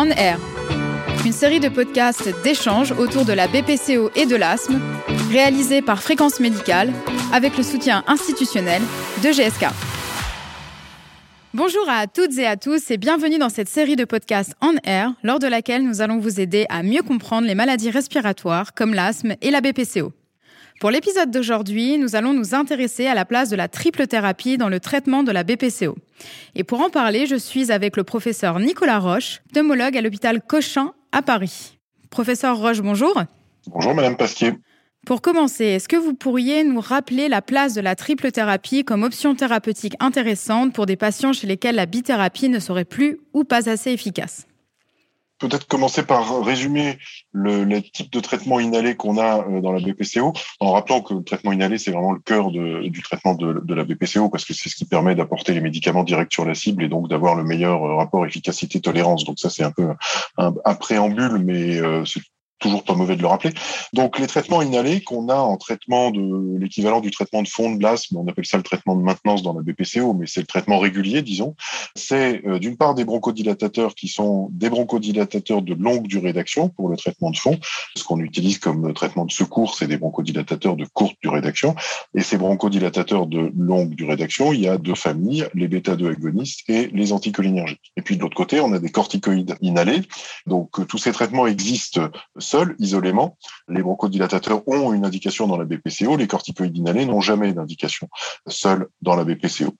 On Air, une série de podcasts d'échanges autour de la BPCO et de l'asthme, réalisée par Fréquence Médicale avec le soutien institutionnel de GSK. Bonjour à toutes et à tous et bienvenue dans cette série de podcasts On Air, lors de laquelle nous allons vous aider à mieux comprendre les maladies respiratoires comme l'asthme et la BPCO. Pour l'épisode d'aujourd'hui, nous allons nous intéresser à la place de la triple thérapie dans le traitement de la BPCO. Et pour en parler, je suis avec le professeur Nicolas Roche, pneumologue à l'hôpital Cochin à Paris. Professeur Roche, bonjour. Bonjour Madame Pasquier. Pour commencer, est-ce que vous pourriez nous rappeler la place de la triple thérapie comme option thérapeutique intéressante pour des patients chez lesquels la bithérapie ne serait plus ou pas assez efficace? Peut-être commencer par résumer le, le, type de traitement inhalé qu'on a euh, dans la BPCO, en rappelant que le traitement inhalé, c'est vraiment le cœur de, du traitement de, de, la BPCO, parce que c'est ce qui permet d'apporter les médicaments directs sur la cible et donc d'avoir le meilleur euh, rapport efficacité-tolérance. Donc ça, c'est un peu un, un préambule, mais euh, c'est toujours pas mauvais de le rappeler. Donc les traitements inhalés qu'on a en traitement de l'équivalent du traitement de fond de l'asthme, on appelle ça le traitement de maintenance dans la BPCO, mais c'est le traitement régulier, disons. C'est euh, d'une part des bronchodilatateurs qui sont des bronchodilatateurs de longue durée d'action pour le traitement de fond. Ce qu'on utilise comme traitement de secours, c'est des bronchodilatateurs de courte durée d'action. Et ces bronchodilatateurs de longue durée d'action, il y a deux familles, les bêta-2 agonistes et les anticholinergiques. Et puis de l'autre côté, on a des corticoïdes inhalés. Donc tous ces traitements existent seuls, isolément. Les bronchodilatateurs ont une indication dans la BPCO, les corticoïdes inhalés n'ont jamais d'indication seuls dans la BPCO.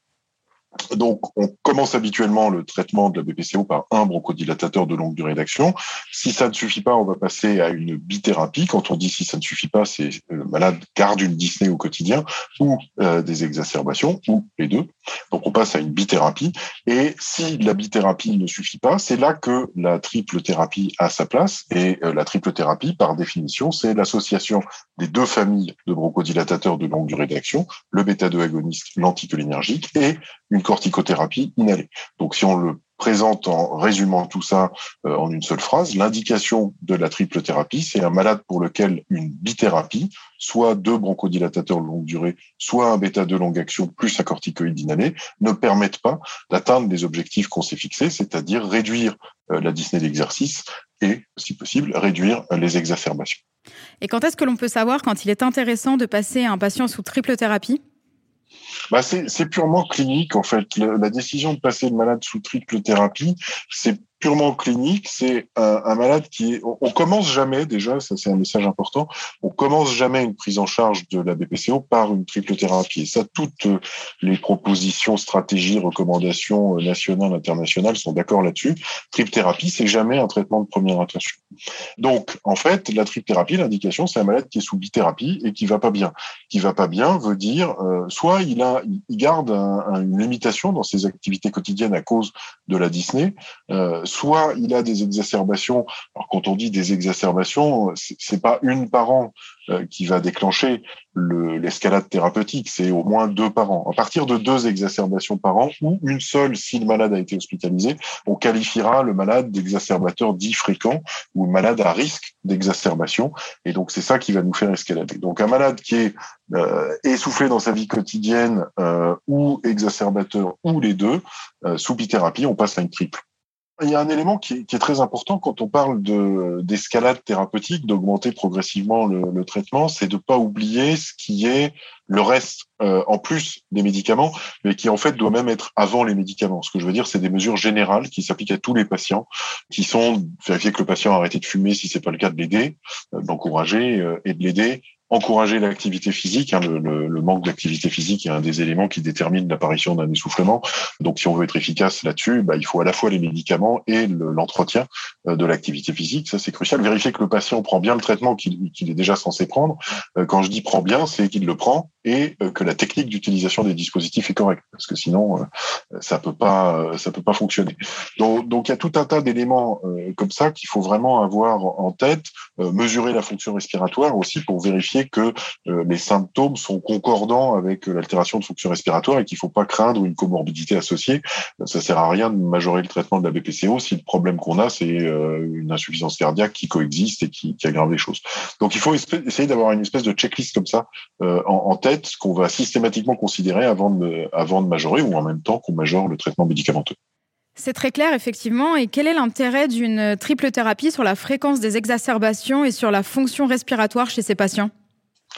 Donc, on commence habituellement le traitement de la BPCO par un bronchodilatateur de longue durée d'action. Si ça ne suffit pas, on va passer à une bithérapie. Quand on dit si ça ne suffit pas, c'est le malade garde une dyspnée au quotidien ou euh, des exacerbations ou les deux. Donc, on passe à une bithérapie. Et si la bithérapie ne suffit pas, c'est là que la triple thérapie a sa place. Et euh, la triple thérapie, par définition, c'est l'association des deux familles de bronchodilatateurs de longue durée d'action, le bêta-2 agoniste, l'anticholinergique et une corticothérapie inhalée. Donc si on le présente en résumant tout ça euh, en une seule phrase, l'indication de la triple thérapie, c'est un malade pour lequel une bithérapie, soit deux bronchodilatateurs de longue durée, soit un bêta de longue action plus un corticoïde inhalé, ne permettent pas d'atteindre les objectifs qu'on s'est fixés, c'est-à-dire réduire euh, la dyspnée d'exercice et, si possible, réduire les exacerbations. Et quand est-ce que l'on peut savoir quand il est intéressant de passer un patient sous triple thérapie? Bah c'est purement clinique en fait. la décision de passer le malade sous triple thérapie, c'est purement clinique, c'est un, malade qui est, on, commence jamais déjà, ça c'est un message important, on commence jamais une prise en charge de la BPCO par une triple thérapie. Et ça, toutes les propositions, stratégies, recommandations euh, nationales, internationales sont d'accord là-dessus. Triple thérapie, c'est jamais un traitement de première intention. Donc, en fait, la triple thérapie, l'indication, c'est un malade qui est sous bithérapie et qui va pas bien. Qui va pas bien veut dire, euh, soit il a, il garde une limitation dans ses activités quotidiennes à cause de la dyspnée, euh, soit il a des exacerbations. Alors quand on dit des exacerbations, c'est pas une par an euh, qui va déclencher l'escalade thérapeutique, c'est au moins deux par an. À partir de deux exacerbations par an ou une seule si le malade a été hospitalisé, on qualifiera le malade d'exacerbateur dit fréquent ou malade à risque d'exacerbation. Et donc c'est ça qui va nous faire escalader. Donc un malade qui est euh, essoufflé dans sa vie quotidienne euh, ou exacerbateur ou les deux, sous bithérapie, on passe à une triple. Il y a un élément qui est, très important quand on parle de d'escalade thérapeutique, d'augmenter progressivement le, traitement, c'est de pas oublier ce qui est le reste euh, en plus des médicaments, mais qui en fait doit même être avant les médicaments. Ce que je veux dire, c'est des mesures générales qui s'appliquent à tous les patients, qui sont vérifier que le patient a arrêté de fumer si c'est pas le cas, de l'aider, euh, d'encourager euh, et de l'aider, encourager l'activité physique. Hein, le, le, le, manque d'activité physique est un des éléments qui détermine l'apparition d'un essoufflement. Donc, si on veut être efficace là-dessus, bah, il faut à la fois les médicaments et l'entretien euh, de l'activité physique. Ça, c'est crucial. Vérifier que le patient prend bien le traitement qu'il est déjà censé prendre. Euh, quand je dis prend bien, c'est qu'il le prend et euh, que la technique d'utilisation des dispositifs est correcte, parce que sinon, ça peut pas, ça peut pas fonctionner. Donc, donc il y a tout un tas d'éléments comme ça qu'il faut vraiment avoir en tête. mesurer la fonction respiratoire aussi pour vérifier que euh, les symptômes sont concordants avec euh, l'altération de fonction respiratoire et qu'il ne faut pas craindre une comorbidité associée. Ça sert à rien de majorer le traitement de la BPCO si le problème qu'on a, c'est euh, une insuffisance cardiaque qui coexiste et qui, aggrave les choses. Donc il faut essayer d'avoir une espèce de checklist comme ça en, tête qu'on va systématiquement considérer avant de, avant de majorer ou en même temps qu'on majore le traitement médicamenteux. C'est très clair, effectivement. Et quel est l'intérêt d'une triple thérapie sur la fréquence des exacerbations et sur la fonction respiratoire chez ces patients?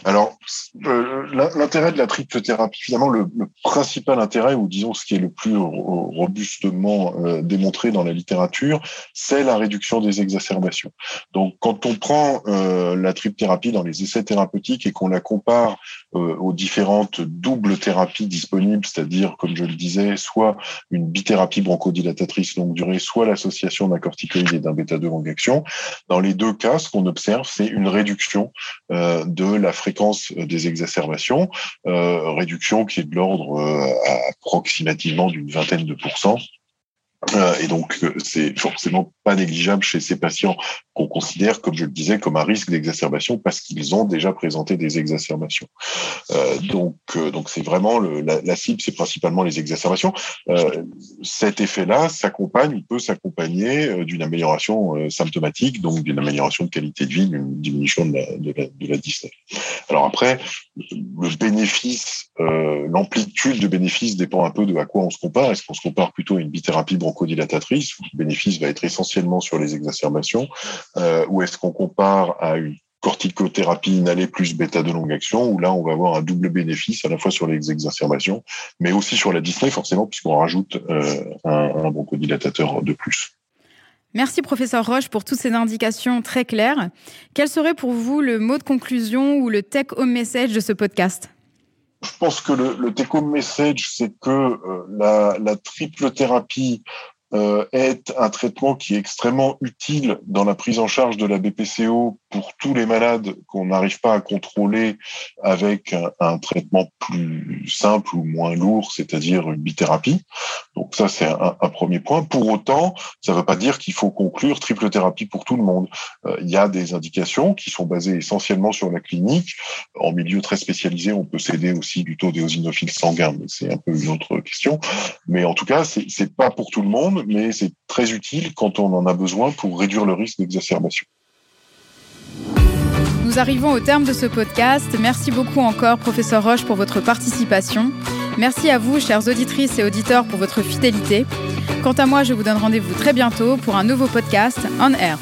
Alors, euh, l'intérêt de la triple thérapie, finalement, le, principal intérêt, ou disons ce qui est le plus robustement euh, démontré dans la littérature, c'est la réduction des exacerbations. Donc, quand on prend euh, la triple thérapie dans les essais thérapeutiques et qu'on la compare aux différentes doubles thérapies disponibles, c'est-à-dire, comme je le disais, soit une bithérapie bronchodilatatrice longue durée, soit l'association d'un corticoïde et d'un bêta-2 longue action, dans les deux cas, ce qu'on observe, c'est une réduction de la fréquence euh, des exacerbations, euh, réduction qui est de l'ordre euh, approximativement d'une vingtaine de pourcents. Et donc, c'est forcément pas négligeable chez ces patients qu'on considère, comme je le disais, comme un risque d'exacerbation parce qu'ils ont déjà présenté des exacerbations. Euh, donc, euh, donc c'est vraiment la, cible, c'est principalement les exacerbations. Euh, cet effet-là s'accompagne, peut s'accompagner euh, d'une amélioration euh, symptomatique, donc d'une amélioration de qualité de vie, d'une diminution de la, de. Alors après, le bénéfice, l'amplitude de bénéfice dépend un peu de à quoi on se compare. Est-ce qu'on se compare plutôt à une bithérapie bronchodilatatrice où le bénéfice va être essentiellement sur les exacerbations euh, ou est-ce qu'on compare à une corticothérapie inhalée plus bêta de longue action, où là, on va avoir un double bénéfice à la fois sur les exacerbations, mais aussi sur la dyspnée, forcément, puisqu'on rajoute euh, un, un bronchodilatateur de plus. Merci professeur Roche pour toutes ces indications très claires. Quel serait pour vous le mot de conclusion ou le take home message de ce podcast? Je pense que le, le message, c'est que euh, la, la, triple thérapie euh, est un traitement qui est extrêmement utile dans la prise en charge de la BPCO pour tous les malades qu'on n'arrive pas à contrôler avec un, traitement plus simple ou moins lourd, c'est-à-dire une bithérapie. Donc ça, c'est un, premier point. Pour autant, ça ne veut pas dire qu'il faut conclure triple thérapie pour tout le monde. Euh, il y a des indications qui sont basées essentiellement sur la clinique. En milieu très spécialisé, on peut s'aider aussi du taux d'éosinophile sanguin, mais c'est un peu une autre question. Mais en tout cas, c'est pas pour tout le monde mais c'est très utile quand on en a besoin pour réduire le risque d'exacerbation. Nous arrivons au terme de ce podcast. Merci beaucoup encore, professeur Roche, pour votre participation. Merci à vous, chères auditrices et auditeurs, pour votre fidélité. Quant à moi, je vous donne rendez-vous très bientôt pour un nouveau podcast On Air.